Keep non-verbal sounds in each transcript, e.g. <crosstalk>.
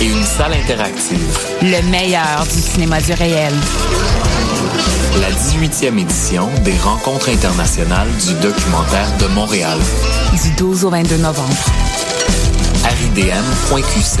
et une salle interactive. le meilleur du cinéma du réel. La 18e édition des rencontres internationales du documentaire de Montréal. Du 12 au 22 novembre. aridm.qc.ca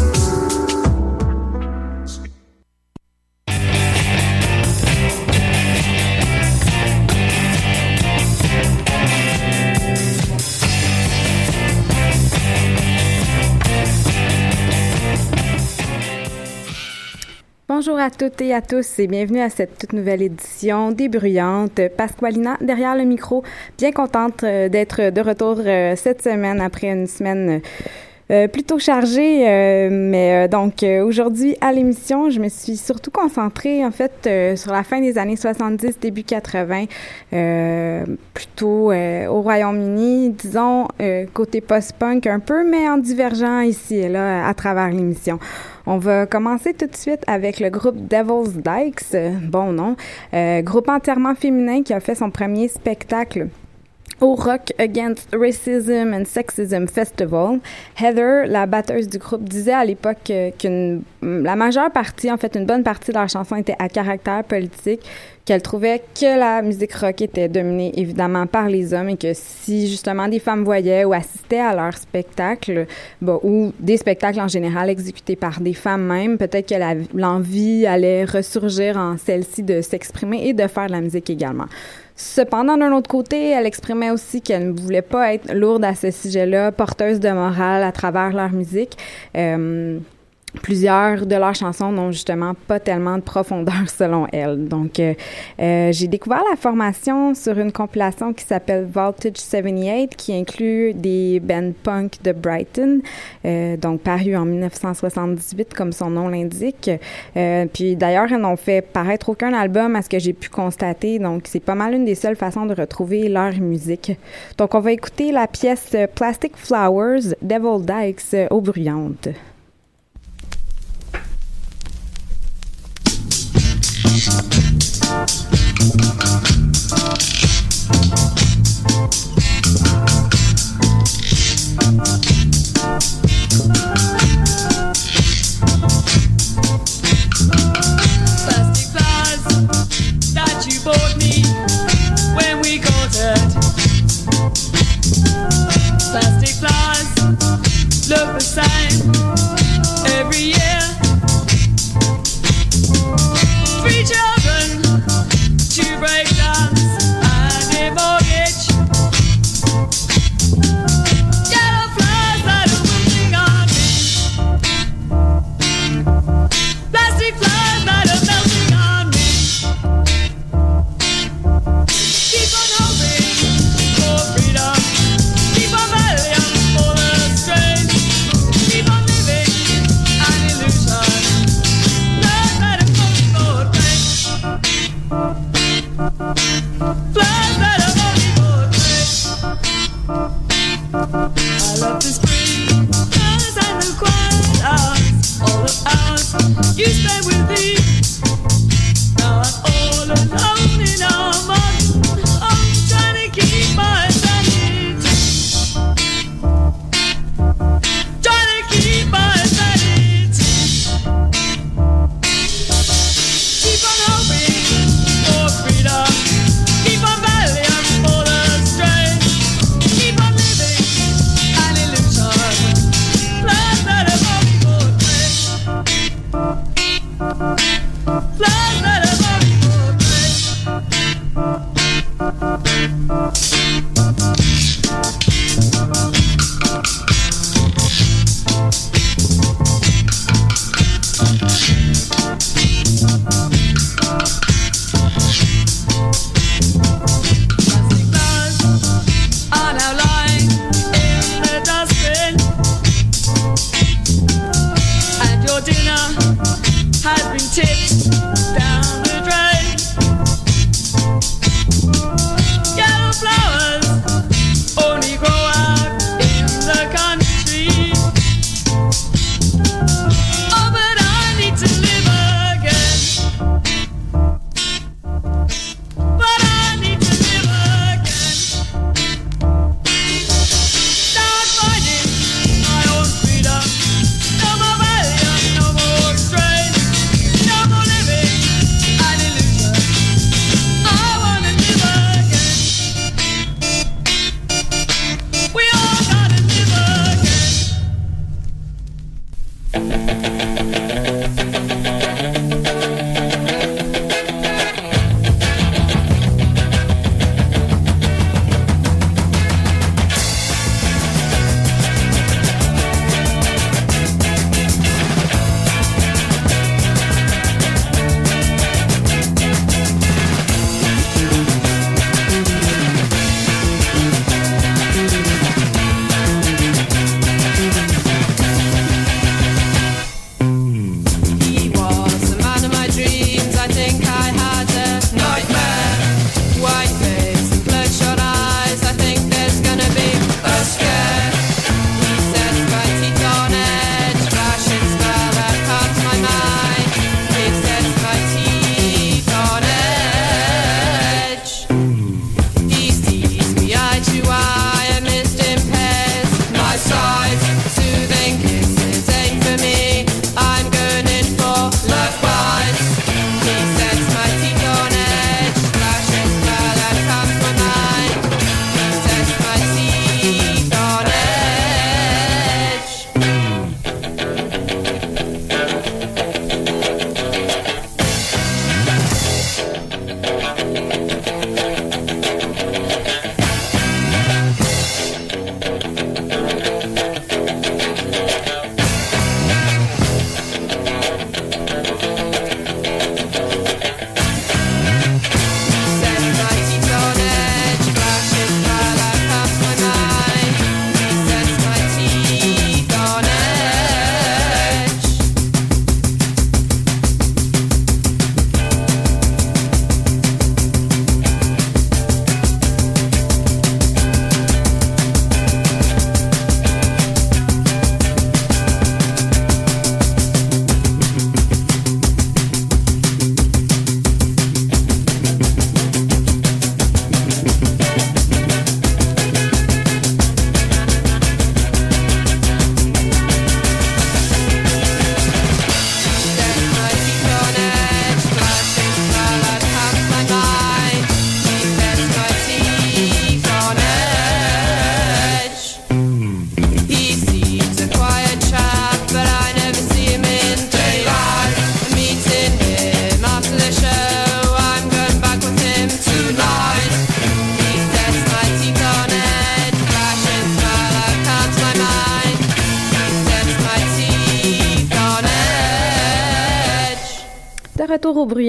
toutes et à tous et bienvenue à cette toute nouvelle édition débruyante. Pasqualina derrière le micro, bien contente euh, d'être de retour euh, cette semaine après une semaine euh, plutôt chargée. mais donc aujourd'hui à l'émission, je me suis surtout concentrée en fait sur la fin des années 70, début 80, euh, plutôt au Royaume-Uni, disons côté post-punk un peu, mais en divergeant ici et là à travers l'émission. On va commencer tout de suite avec le groupe Devil's Dykes, bon nom, euh, groupe entièrement féminin qui a fait son premier spectacle au Rock Against Racism and Sexism Festival. Heather, la batteuse du groupe, disait à l'époque euh, qu'une la majeure partie, en fait, une bonne partie de leur chanson était à caractère politique, qu'elle trouvait que la musique rock était dominée évidemment par les hommes et que si justement des femmes voyaient ou assistaient à leur spectacle, ou des spectacles en général exécutés par des femmes même, peut-être que l'envie allait ressurgir en celle-ci de s'exprimer et de faire de la musique également. Cependant, d'un autre côté, elle exprimait aussi qu'elle ne voulait pas être lourde à ce sujet-là, porteuse de morale à travers leur musique. Euh, Plusieurs de leurs chansons n'ont justement pas tellement de profondeur <laughs> selon elle. Donc, euh, euh, j'ai découvert la formation sur une compilation qui s'appelle Voltage 78, qui inclut des bands punk de Brighton, euh, donc paru en 1978 comme son nom l'indique. Euh, puis d'ailleurs, elles n'ont fait paraître aucun album à ce que j'ai pu constater, donc c'est pas mal une des seules façons de retrouver leur musique. Donc, on va écouter la pièce Plastic Flowers, Devil Dykes, euh, au bruyante.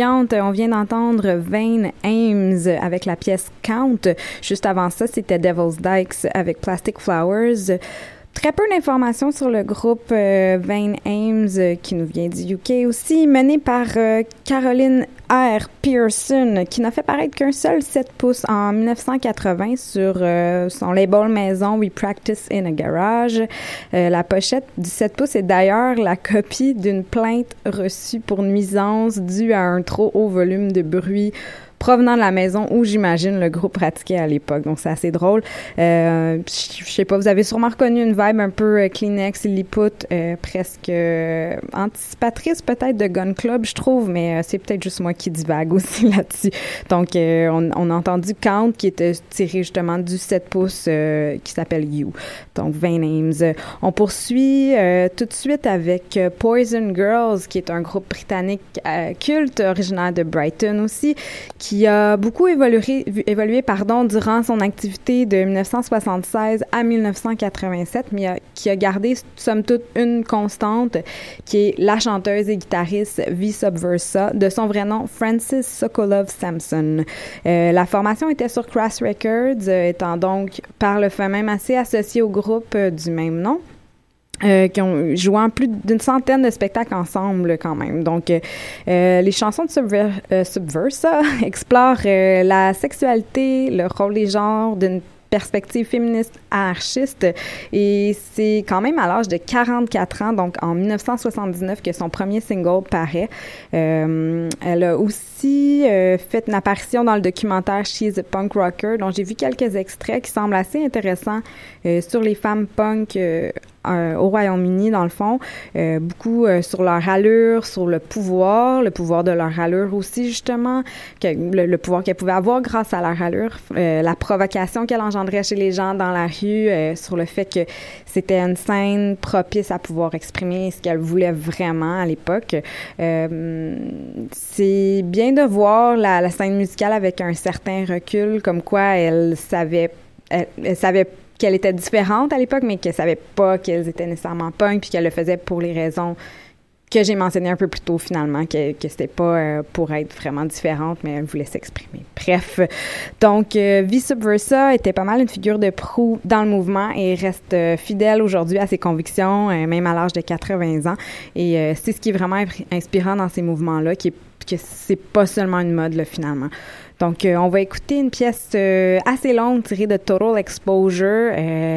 On vient d'entendre Vain Ames avec la pièce Count. Juste avant ça, c'était Devil's Dykes avec Plastic Flowers. Très peu d'informations sur le groupe euh, Vain Ames euh, qui nous vient du UK aussi, mené par euh, Caroline R. Pearson qui n'a fait paraître qu'un seul 7 pouces en 1980 sur euh, son label maison We Practice in a Garage. Euh, la pochette du 7 pouces est d'ailleurs la copie d'une plainte reçue pour nuisance due à un trop haut volume de bruit provenant de la maison où j'imagine le groupe pratiquait à l'époque. Donc c'est assez drôle. Euh, je sais pas, vous avez sûrement reconnu une vibe un peu euh, Kleenex, Lilliput, euh, presque euh, anticipatrice peut-être de Gun Club, je trouve, mais c'est peut-être juste moi qui divague <laughs> aussi là-dessus. Donc on, a entendu Count qui était tiré justement du 7 pouces qui s'appelle You. Donc 20 names. On poursuit tout de suite avec Poison Girls qui est un groupe britannique culte originaire de Brighton aussi a beaucoup évolué, durant son activité de 1976 à 1987, mais qui a gardé, somme toute, une constante, qui est la chanteuse et guitariste V Subversa, de son vrai nom Francis Sokolov Sampson. Euh, la formation était sur Crass Records, euh, étant donc par le fait même assez associée au groupe euh, du même nom. Euh, qui ont joué en plus d'une centaine de spectacles ensemble quand même. Donc, euh, euh, les chansons de Subver Subversa <laughs> explorent la sexualité, le rôle des genres d'une perspective féministe anarchiste et c'est quand même à l'âge de 44 ans, donc en 1979 que son premier single paraît. Elle a aussi euh, fait une apparition dans le documentaire She's a Punk Rocker dont j'ai vu quelques extraits qui semblent assez intéressants euh, sur les femmes punk euh, au Royaume-Uni, dans le fond, beaucoup sur leur allure, sur le pouvoir, le pouvoir de leur allure aussi, justement, le, le pouvoir qu'elles pouvaient avoir grâce à leur allure, la provocation qu'elle engendrait chez les gens dans la rue, sur le fait que c'était une scène propice à pouvoir exprimer ce qu'elle voulait vraiment à l'époque. Euh, c'est bien de voir la, scène musicale avec un certain recul, comme quoi elle savait, elle, elle savait qu'elle était différente à l'époque, mais qu'elle savait pas qu'elles étaient nécessairement punk, puis qu'elle le faisait pour les raisons que j'ai mentionnées un peu plus tôt finalement, que, que c'était pas euh, pour être vraiment différente, mais elle voulait s'exprimer. Bref, donc euh, V Subversa était pas mal une figure de proue dans le mouvement et reste euh, fidèle aujourd'hui à ses convictions, euh, même à l'âge de 80 ans. Et c'est ce qui est vraiment inspirant dans ces mouvements-là, qui est que c'est pas seulement une mode finalement. Donc, on va écouter une pièce assez longue tirée de Total Exposure.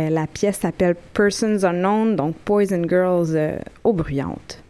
La pièce s'appelle Persons Unknown, donc Poison Girls aux bruyantes.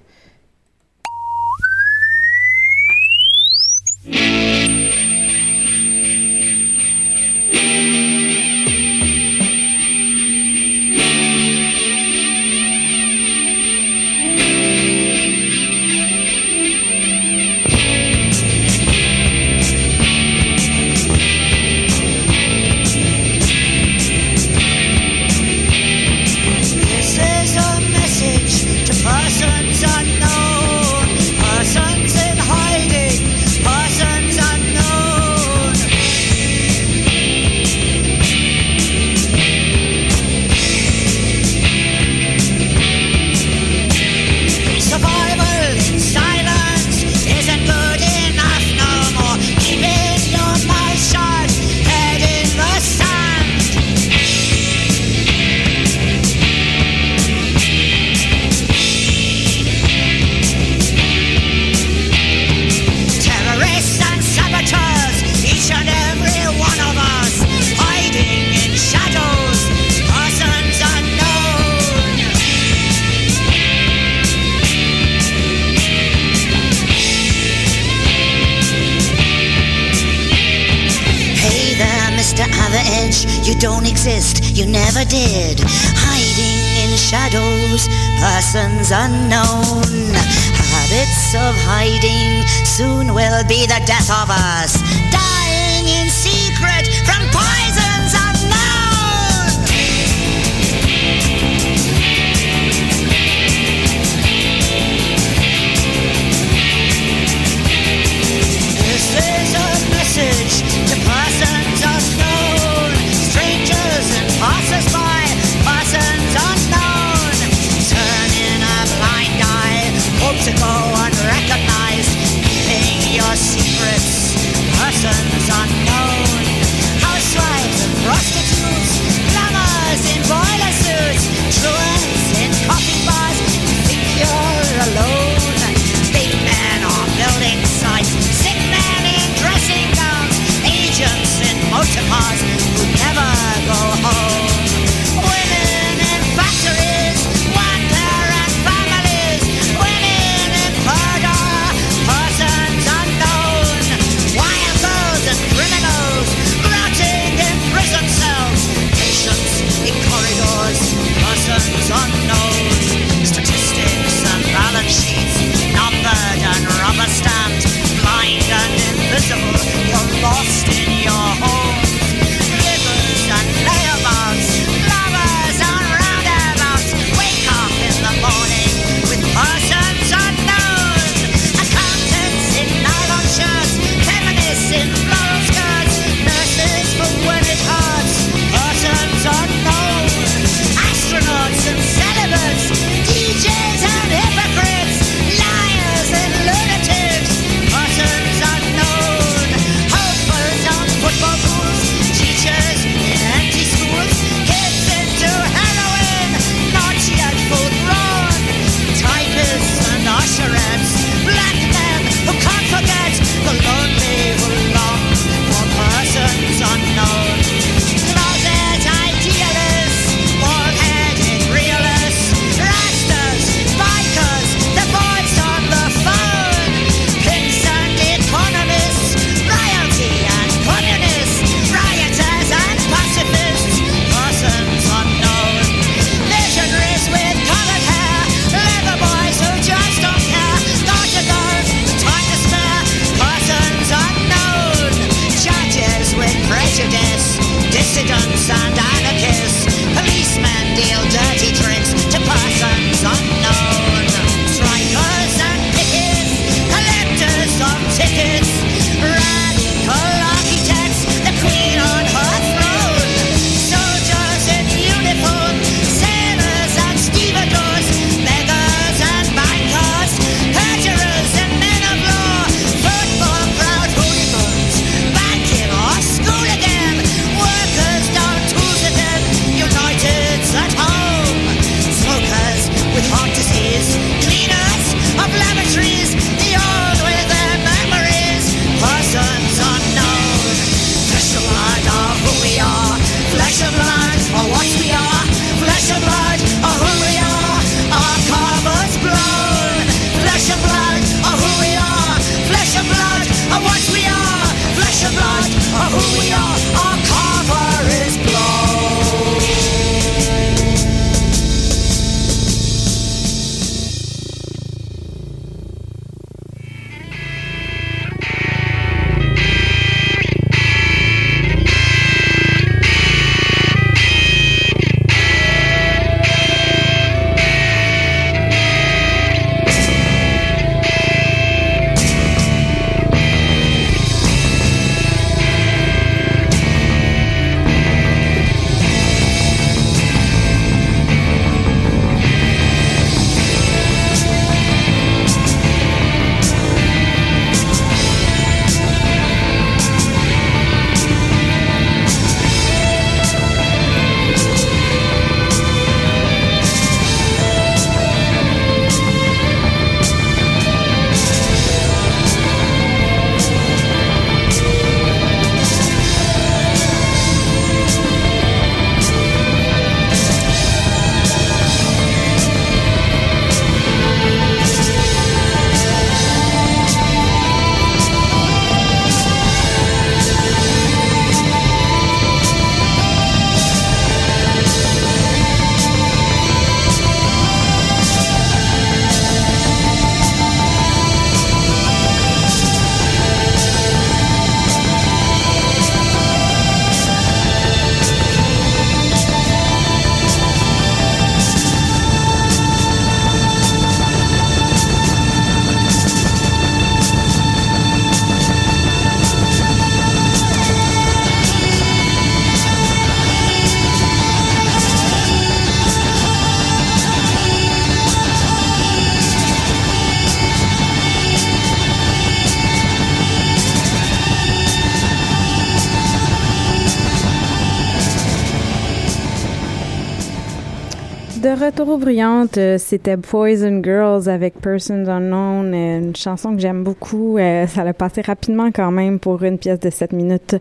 Aux bruyantes, euh, c'était Poison Girls avec Persons Unknown, euh, une chanson que j'aime beaucoup. Euh, <laughs> ça l'a passé rapidement quand même pour une pièce de 7 minutes.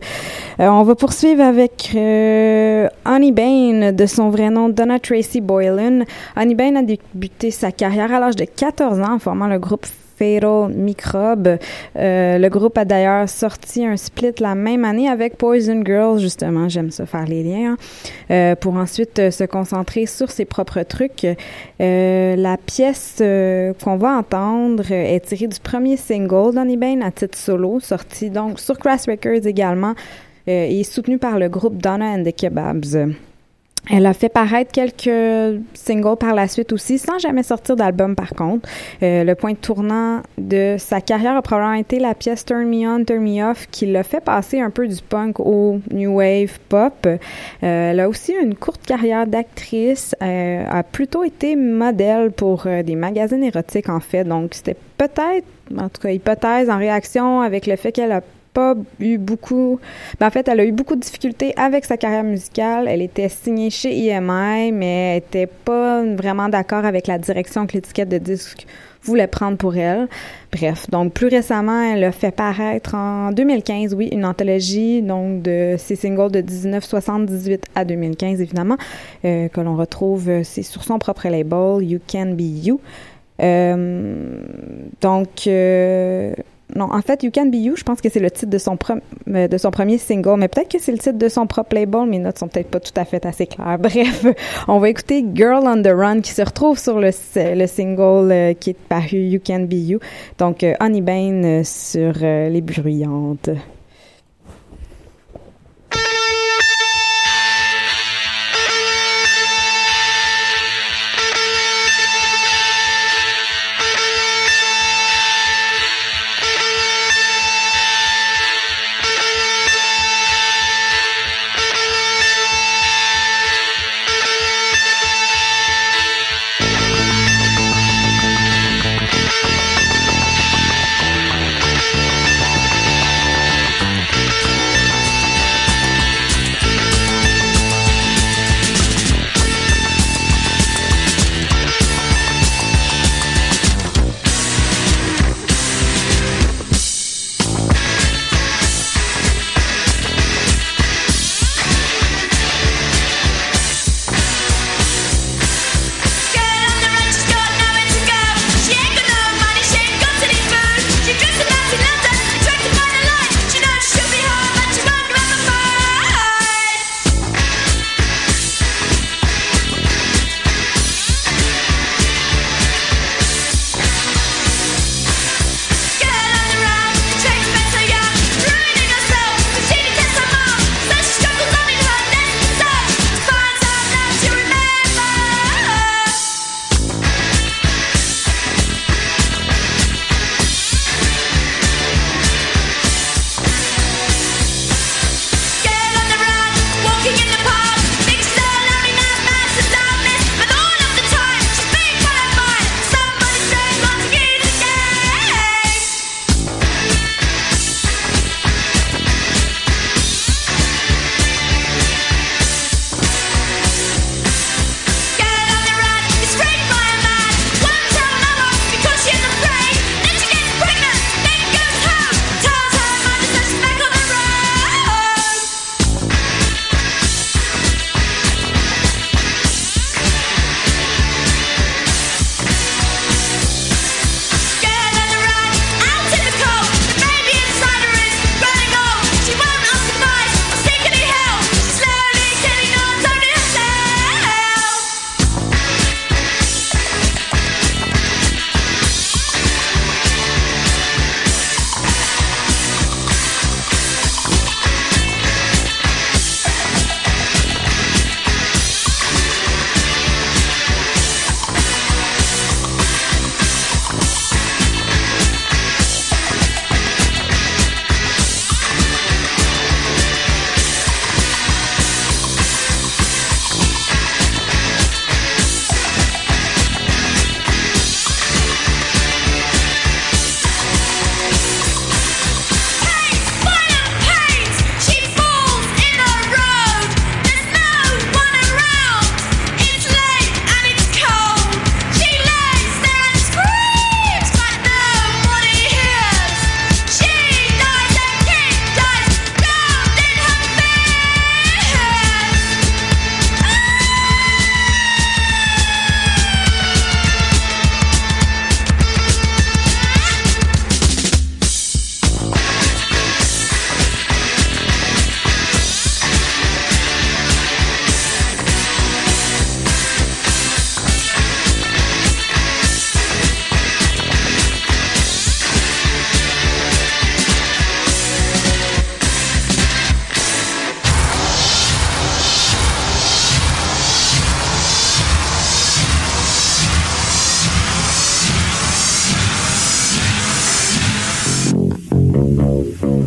On va poursuivre avec Honey Bain, de son vrai nom Donna Tracy Boylan. Honey Bain a débuté sa carrière à l'âge de 14 ans en formant le groupe Fatal Microbe. Euh, le groupe a d'ailleurs sorti un split la même année avec Poison Girls, justement, j'aime ça faire les liens, hein, euh, pour ensuite euh, se concentrer sur ses propres trucs. La pièce qu'on va entendre est tirée du premier single d'Honey Bain à titre solo, sorti donc sur Crash Records également, et soutenu par le groupe Donna and the Kebabs. Elle a fait paraître quelques singles par la suite aussi, sans jamais sortir d'album par contre. Euh, le point tournant de sa carrière a probablement été la pièce Turn Me On, Turn Me Off, qui l'a fait passer un peu du punk au new wave pop. Euh, elle a aussi une courte carrière d'actrice, euh, a plutôt été modèle pour des magazines érotiques en fait, donc c'était peut-être, en tout cas hypothèse, en réaction avec le fait qu'elle a pas eu beaucoup. Ben, en fait, elle a eu beaucoup de difficultés avec sa carrière musicale. Elle était signée chez EMI, mais elle était pas vraiment d'accord avec la direction que l'étiquette de disque voulait prendre pour elle. Bref, donc plus récemment, elle a fait paraître en 2015, oui, une anthologie donc de ses singles de 1978 à 2015 évidemment, euh, que l'on retrouve, euh, sur son propre label, You Can Be You. Euh, donc non, en fait, You Can Be You, je pense que c'est le titre de son, euh, de son premier single, mais peut-être que c'est le titre de son propre label, mes notes sont peut-être pas tout à fait assez claires. <laughs> Bref, on va écouter Girl on the Run qui se retrouve sur le, le single euh, qui est paru You Can Be You. Donc, euh, euh, sur les bruyantes. Mm-hmm.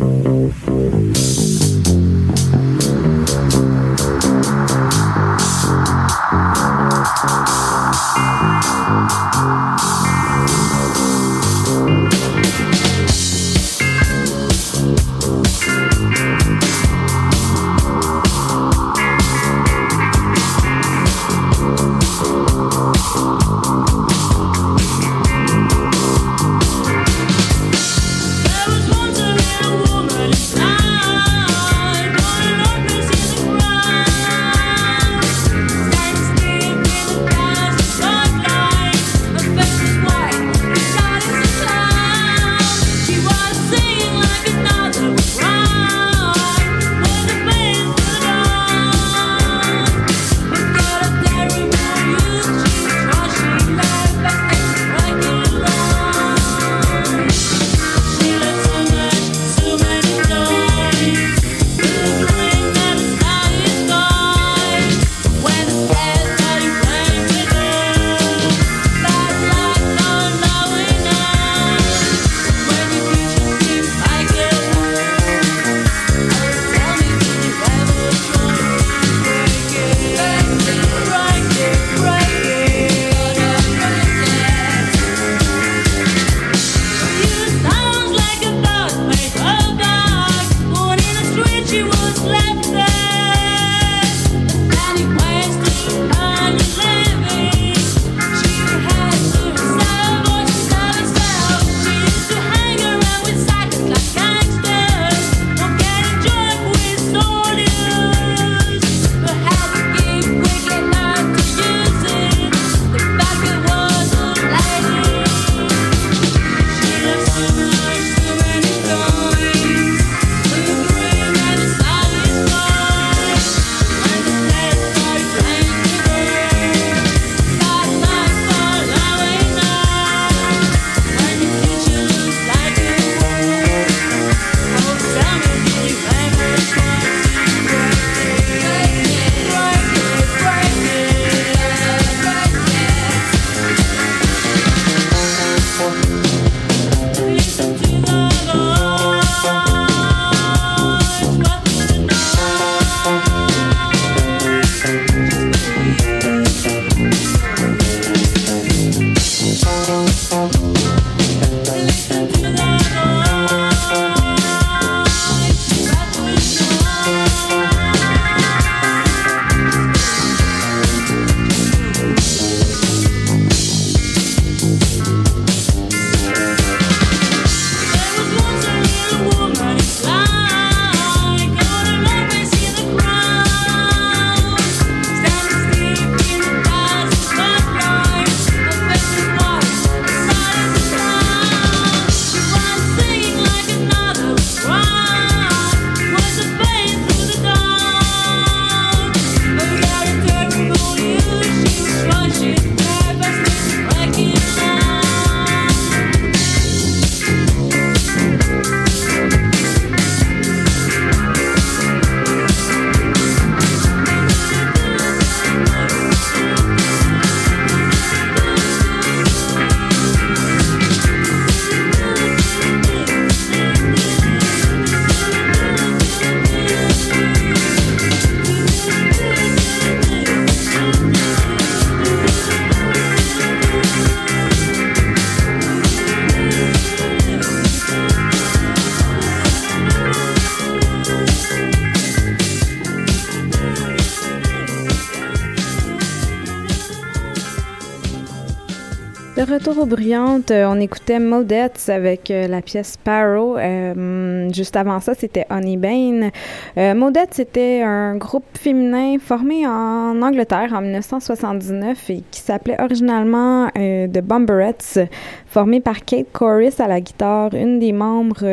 Retour aux bruyantes, euh, on écoutait Modettes avec euh, la pièce Sparrow. Euh, juste avant ça, c'était Honey Bane. Euh, c'était un groupe féminin formé en Angleterre en 1979 et qui s'appelait originalement The Bomberettes, formé par Kate Corris à la guitare, une des membres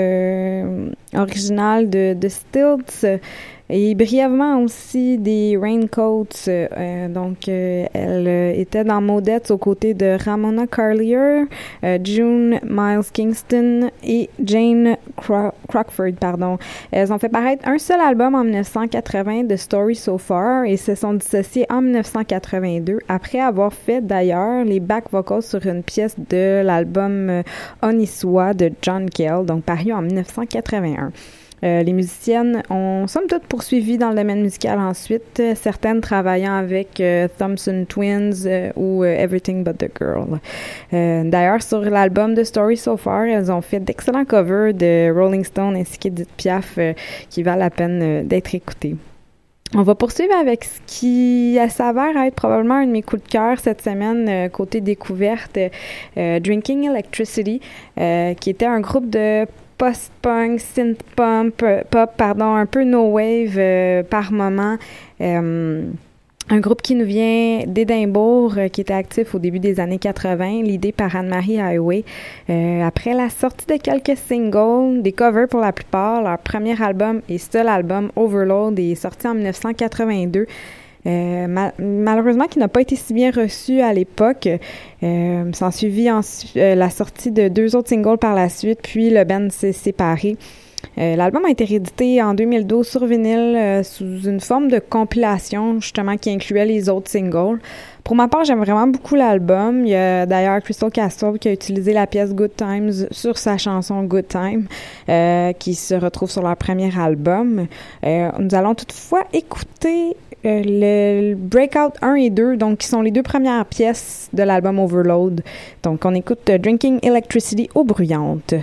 originales de, de Stilts. Et brièvement aussi des Raincoats. euh, donc, euh, elle euh, était dans Modettes aux côtés de Ramona Carlier, euh, June Miles Kingston et Jane Cro- Crockford. Pardon. Elles ont fait paraître un seul album en 1980 de Story So Far et se sont dissociées en 1982 après avoir fait d'ailleurs les back vocals sur une pièce de l'album euh, Oniswa de John Kell, donc paru en 1981. Euh, les musiciennes ont somme toute poursuivi dans le domaine musical ensuite, euh, certaines travaillant avec euh, Thompson Twins ou Everything But the Girl. D'ailleurs, sur l'album de Story So Far, elles ont fait d'excellents covers de Rolling Stone ainsi qu'Edith Piaf qui valent la peine d'être écoutés. On va poursuivre avec ce qui s'avère être probablement un de mes coups de cœur cette semaine, côté découverte, Drinking Electricity, qui était un groupe de post-punk, synth-pop, euh, pop, pardon, un peu no-wave euh, par moment. Euh, un groupe qui nous vient d'Édimbourg, qui était actif au début des années 80, l'idée par Anne-Marie Highway. Après la sortie de quelques singles, des covers pour la plupart, leur premier album et seul album, Overload, est sorti en 1982. Euh, mal- malheureusement, qui n'a pas été si bien reçu à l'époque. Euh, S'en suivit euh, la sortie de deux autres singles par la suite, puis le band s'est séparé. L'album a été réédité en 2012 sur vinyle sous une forme de compilation, justement, qui incluait les autres singles. Pour ma part, j'aime vraiment beaucoup l'album. Il y a d'ailleurs Crystal Castle qui a utilisé la pièce Good Times sur sa chanson Good Time, qui se retrouve sur leur premier album. Nous allons toutefois écouter le, Breakout 1 et 2, donc qui sont les deux premières pièces de l'album Overload. Donc on écoute Drinking Electricity aux bruyantes.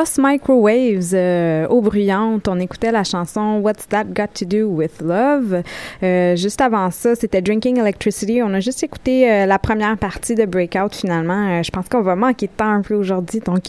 Lost Microwaves euh, au Bruyante. On écoutait la chanson What's That Got to Do with Love? Euh, juste avant ça, c'était Drinking Electricity. On a juste écouté euh, la première partie de Breakout finalement. Euh, je pense qu'on va manquer de temps un peu aujourd'hui, donc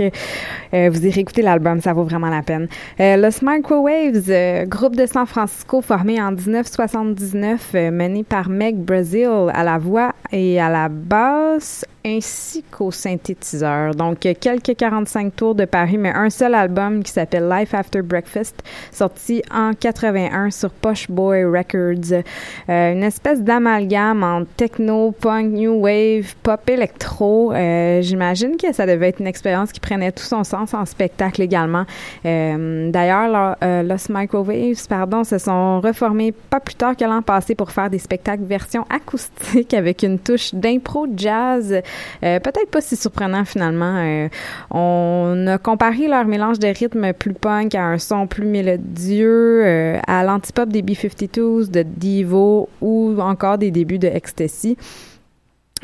vous irez écouter l'album, ça vaut vraiment la peine. Lost Microwaves, groupe de San Francisco formé en 1979, euh, mené par Meg Brazil à la voix et à la basse ainsi qu'au synthétiseur. Donc, quelques 45 tours de Paris, mais un seul album qui s'appelle Life After Breakfast, sorti en 81 sur Posh Boy Records. Euh, une espèce d'amalgame en techno, punk, new wave, pop électro. Euh, J'imagine que ça devait être une expérience qui prenait tout son sens en spectacle également. Euh, D'ailleurs, euh, Los Microwaves, pardon, se sont reformés pas plus tard que l'an passé pour faire des spectacles version acoustique avec une touche d'impro jazz. Euh, Peut-être pas si surprenant finalement. Euh, on a comparé leur mélange de rythme plus punk à un son plus mélodieux, euh, à l'antipop des B-52s, de Divo ou encore des débuts de Ecstasy.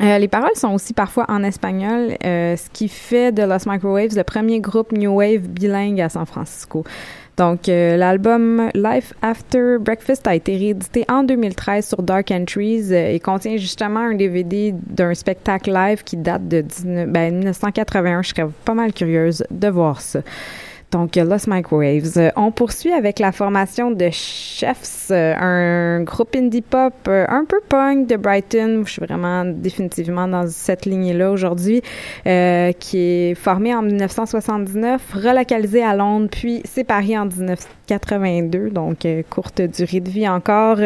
Euh, les paroles sont aussi parfois en espagnol, euh, ce qui fait de Los Microwaves le premier groupe New Wave bilingue à San Francisco. Donc, euh, l'album Life After Breakfast a été réédité en 2013 sur Dark Entries euh, et contient justement un DVD d'un spectacle live qui date de 19 ben, 1981. Je serais pas mal curieuse de voir ça. Donc, Lost Microwaves. Euh, on poursuit avec la formation de Chefs, euh, un groupe indie pop euh, un peu punk de Brighton. Je suis vraiment définitivement dans cette lignée-là aujourd'hui, euh, qui est formé en 1979, relocalisé à Londres, puis séparé en 1982, donc courte durée de vie encore,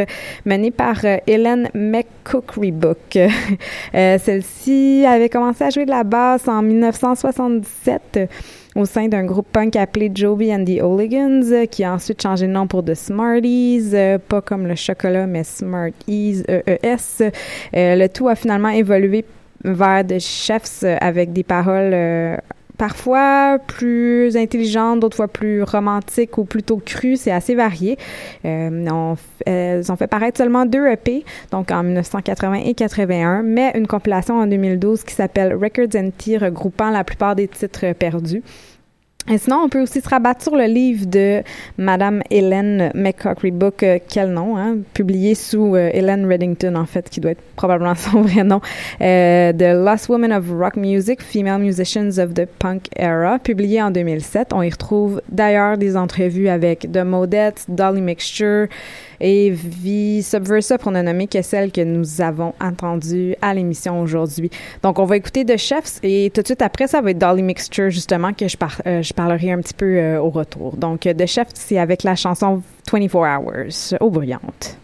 menée par euh, Hélène McCookerybook. <laughs> Celle-ci avait commencé à jouer de la basse en 1977 euh, au sein d'un groupe punk appelé Joby and the Hooligans, euh, qui a ensuite changé de nom pour The Smarties, euh, pas comme le chocolat, mais Smarties, E-E-S. Euh, le tout a finalement évolué vers The Chefs avec des paroles parfois plus intelligentes, d'autres fois plus romantiques ou plutôt crues. C'est assez varié. Euh, on elles ont fait paraître seulement deux EP, donc en 1980 et 81, mais une compilation en 2012 qui s'appelle Records and Tea, regroupant la plupart des titres perdus. Et sinon, on peut aussi se rabattre sur le livre de Madame Hélène McCockery-Book, euh, quel nom, hein, publié sous euh, Hélène Reddington, en fait, qui doit être probablement son <laughs> vrai nom, euh, The Lost Women of Rock Music, Female Musicians of the Punk Era, publié en 2007. On y retrouve d'ailleurs des entrevues avec The Modettes, Dolly Mixture et Vice Versa, pour ne nommer que celles que nous avons entendues à l'émission aujourd'hui. Donc, on va écouter The Chefs et tout de suite après, ça va être Dolly Mixture, justement, que je, euh, parlerai un petit peu euh, au retour. Donc, The Chefs, c'est avec la chanson 24 Hours, au bruyante.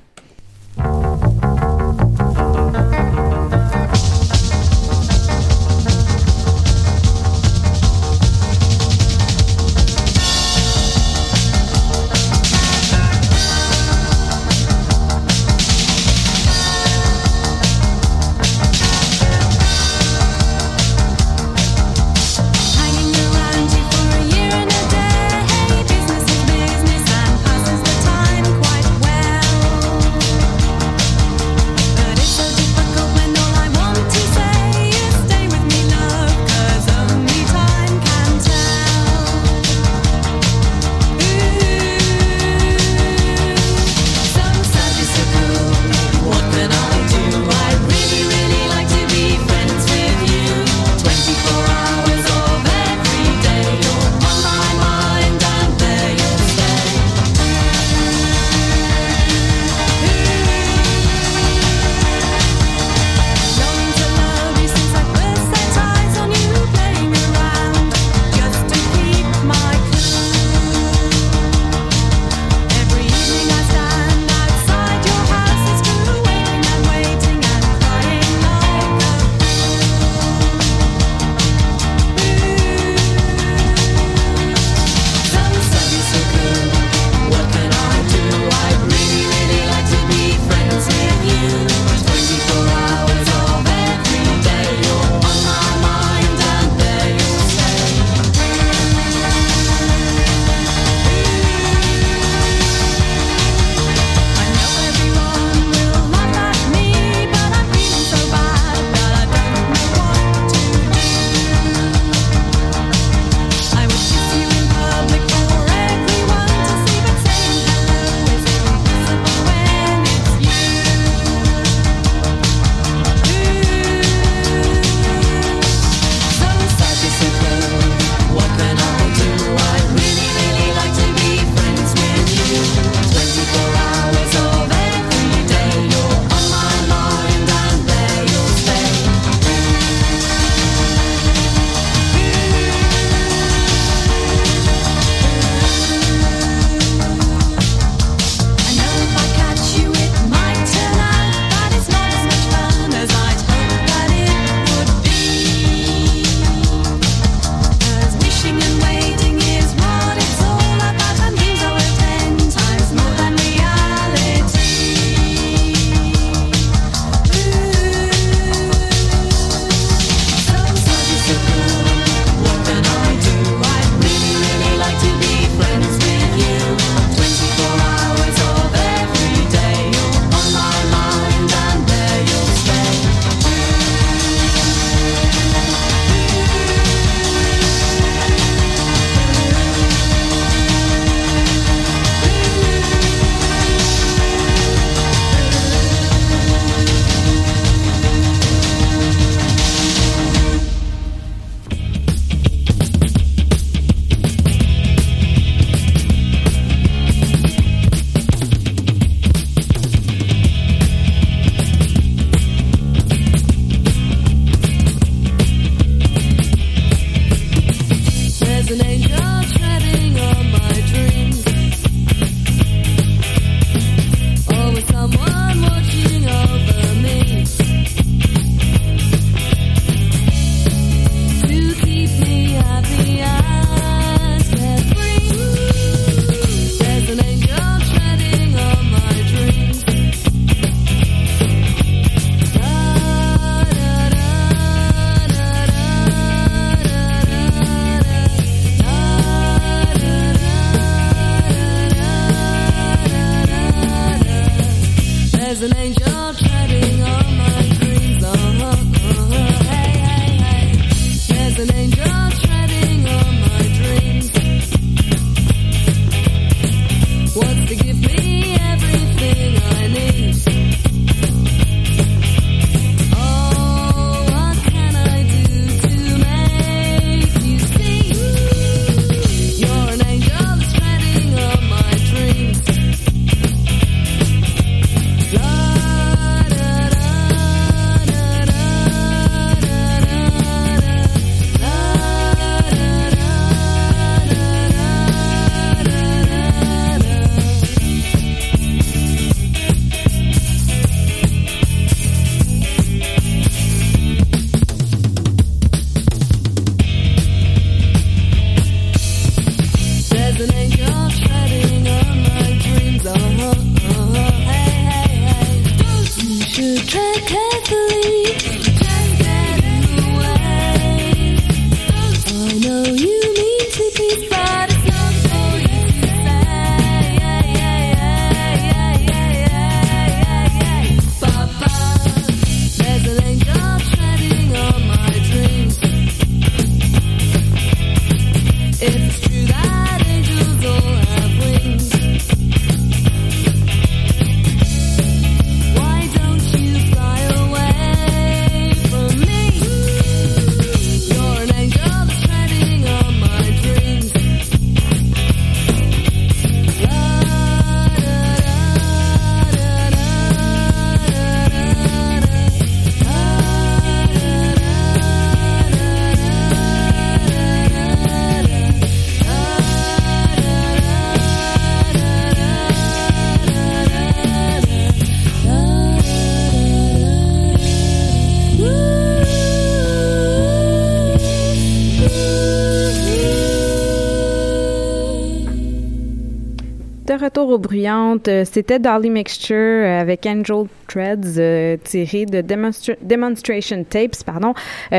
Retour. Euh, C'était Dolly Mixture euh, avec Angel Threads euh, tiré de Demonstra- Demonstration Tapes, pardon.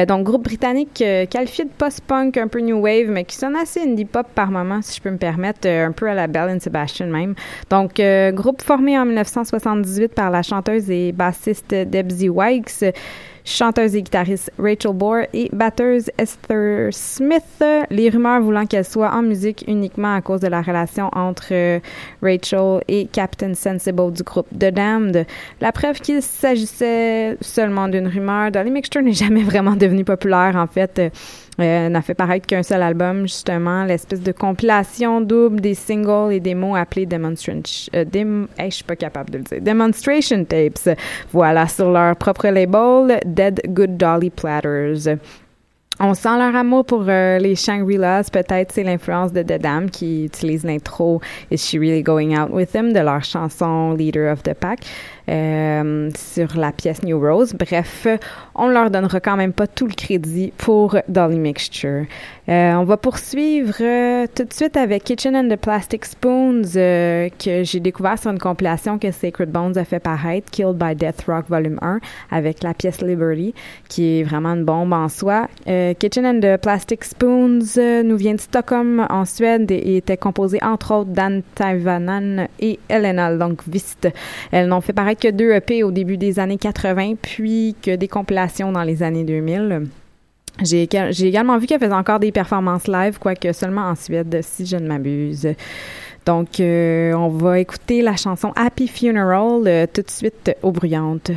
Donc groupe britannique euh, qualifié de post-punk, un peu new wave, mais qui sonne assez indie pop par moment, si je peux me permettre, un peu à la Bell and Sebastian même. Donc groupe formé en 1978 par la chanteuse et bassiste Debsy Wikes chanteuse et guitariste Rachel Bohr et batteuse Esther Smith, les rumeurs voulant qu'elle soit en musique uniquement à cause de la relation entre euh, Rachel et Captain Sensible du groupe The Damned. La preuve qu'il s'agissait seulement d'une rumeur, Dolly Mixture n'est jamais vraiment devenue populaire en fait. Euh, n'a fait paraître qu'un seul album, justement, l'espèce de compilation double des singles et démos appelés Demonstration. Euh, Dem- hey, je suis pas capable de le dire. Demonstration Tapes. Voilà, sur leur propre label, Dead Good Dolly Platters. On sent leur amour pour euh, les Shangri-Las. Peut-être c'est l'influence de The Dam qui utilise l'intro Is She Really Going Out With Him de leur chanson Leader of the Pack euh, sur la pièce New Rose. Bref, on leur donnera quand même pas tout le crédit pour Dolly Mixture. Euh, on va poursuivre euh, tout de suite avec Kitchen and the Plastic Spoons que j'ai découvert sur une compilation que Sacred Bones a fait paraître, Killed by Death Rock Volume 1, avec la pièce Liberty, qui est vraiment une bombe en soi. Kitchen and the Plastic Spoons nous vient de Stockholm en Suède et était composé entre autres d'Anne Taivanan et Elena Lundqvist. Elles n'ont fait paraître que deux EP au début des années 80, puis que des compilations dans les années 2000. J'ai éga- j'ai également vu qu'elle faisait encore des performances live, quoique seulement en Suède, si je ne m'abuse. Donc, euh, on va écouter la chanson Happy Funeral euh, tout de suite aux bruyantes.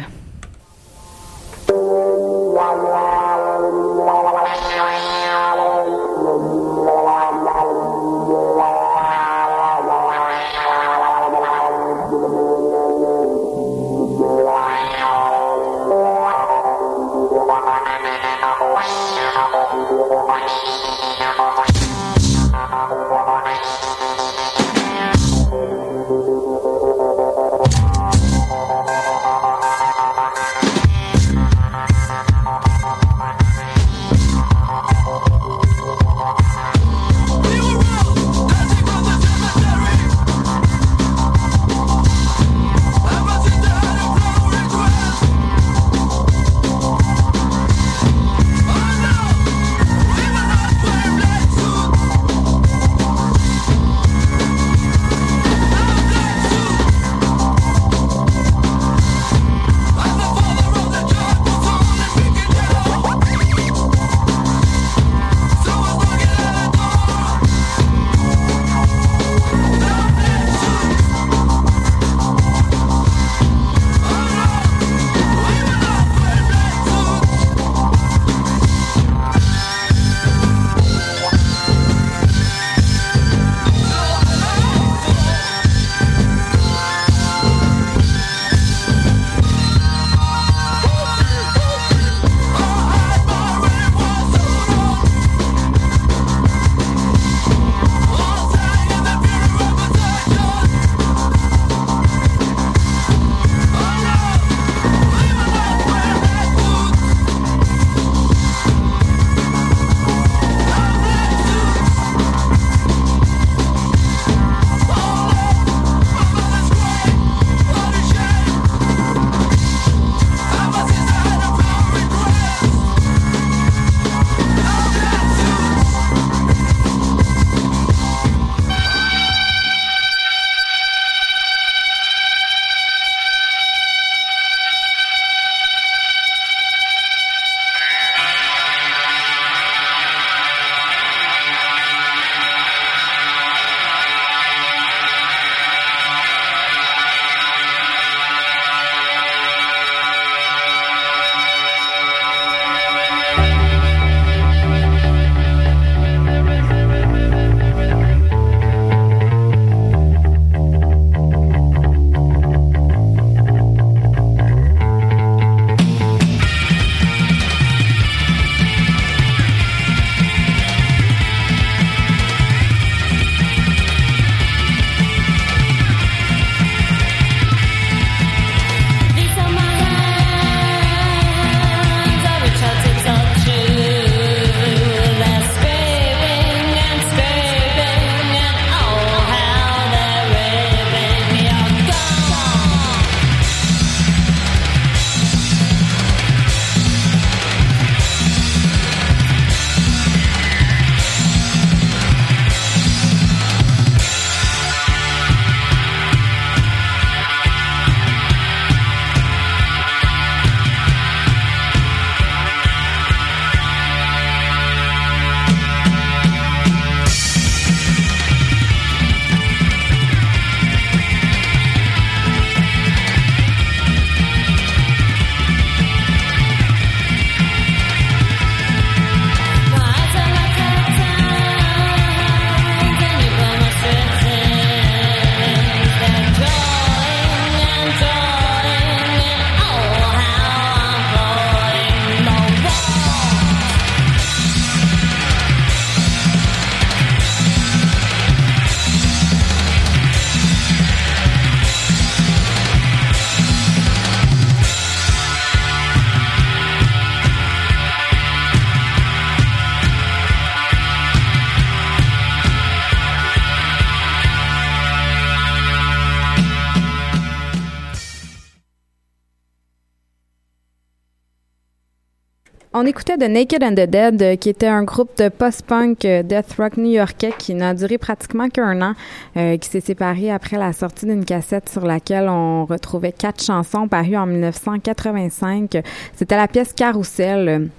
Écoutait The Naked and the Dead, euh, qui était un groupe de post-punk euh, death rock new-yorkais qui n'a duré pratiquement qu'un an, euh, qui s'est séparé après la sortie d'une cassette sur laquelle on retrouvait quatre chansons parues en 1985. C'était la pièce Carousel.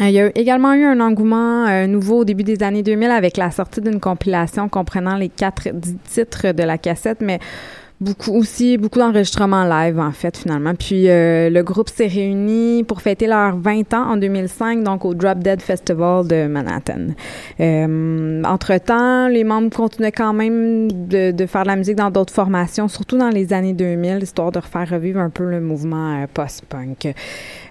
Il y a également eu un engouement nouveau au début des années 2000 avec la sortie d'une compilation comprenant les quatre titres de la cassette, mais beaucoup aussi beaucoup d'enregistrements live en fait finalement. Puis euh, le groupe s'est réuni pour fêter leurs 20 ans en 2005 donc au Drop Dead Festival de Manhattan. Euh, entre-temps, les membres continuaient quand même de, de faire de la musique dans d'autres formations, surtout dans les années 2000, histoire de refaire revivre un peu le mouvement euh, post-punk.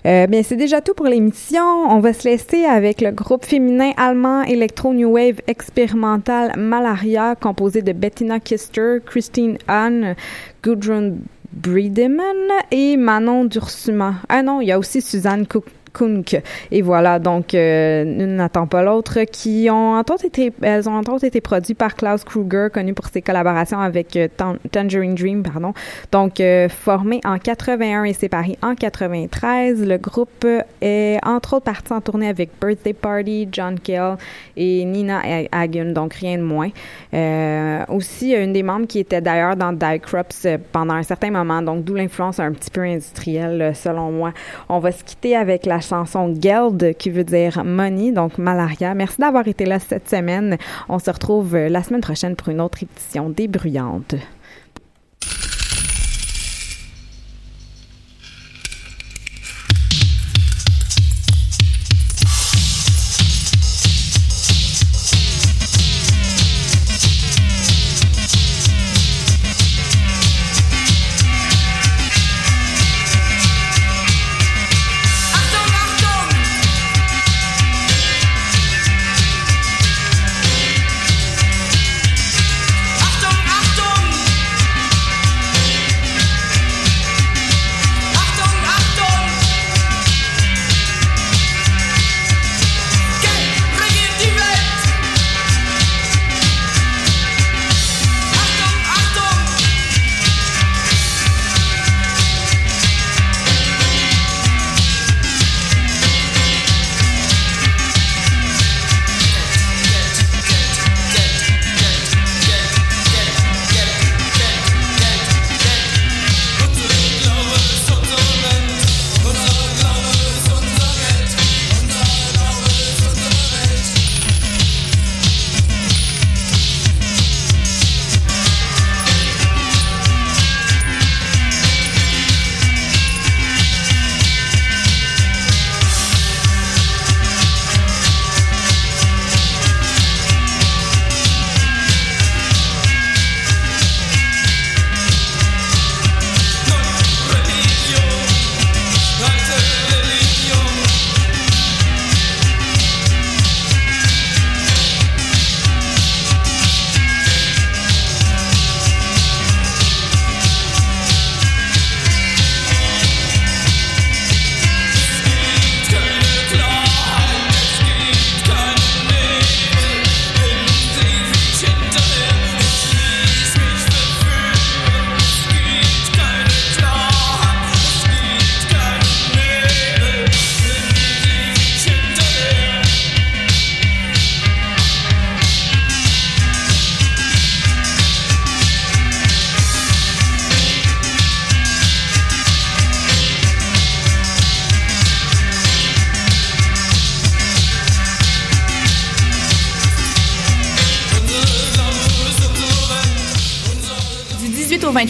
Euh, bien, c'est déjà tout pour l'émission. On va se laisser avec le groupe féminin allemand Electro New Wave expérimental Malaria, composé de Bettina Kister, Christine Hahn, Gudrun Briedemann et Manon Dursuma. Ah non, il y a aussi Suzanne Cook. Kunk. Et voilà, donc euh, l'une n'attend pas l'autre, qui ont entre autres été, elles ont entre autres été produites par Klaus Kruger, connu pour ses collaborations avec euh, Tan- Tangerine Dream, pardon. Donc euh, formé en 81 et séparé en 93, le groupe est entre autres parti en tournée avec Birthday Party, John Kell et Nina Hagen, donc rien de moins. Euh, aussi, une des membres qui était d'ailleurs dans Die Crops pendant un certain moment, donc d'où l'influence un petit peu industrielle, selon moi. On va se quitter avec la chanson Geld, qui veut dire money, donc malaria. Merci d'avoir été là cette semaine. On se retrouve euh, la semaine prochaine pour une autre édition débruyante.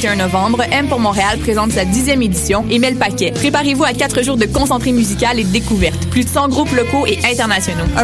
21 novembre, M pour Montréal présente sa dixième édition et met le paquet. Préparez-vous à quatre jours de concentré musical et de découverte. Plus de 100 groupes locaux et internationaux.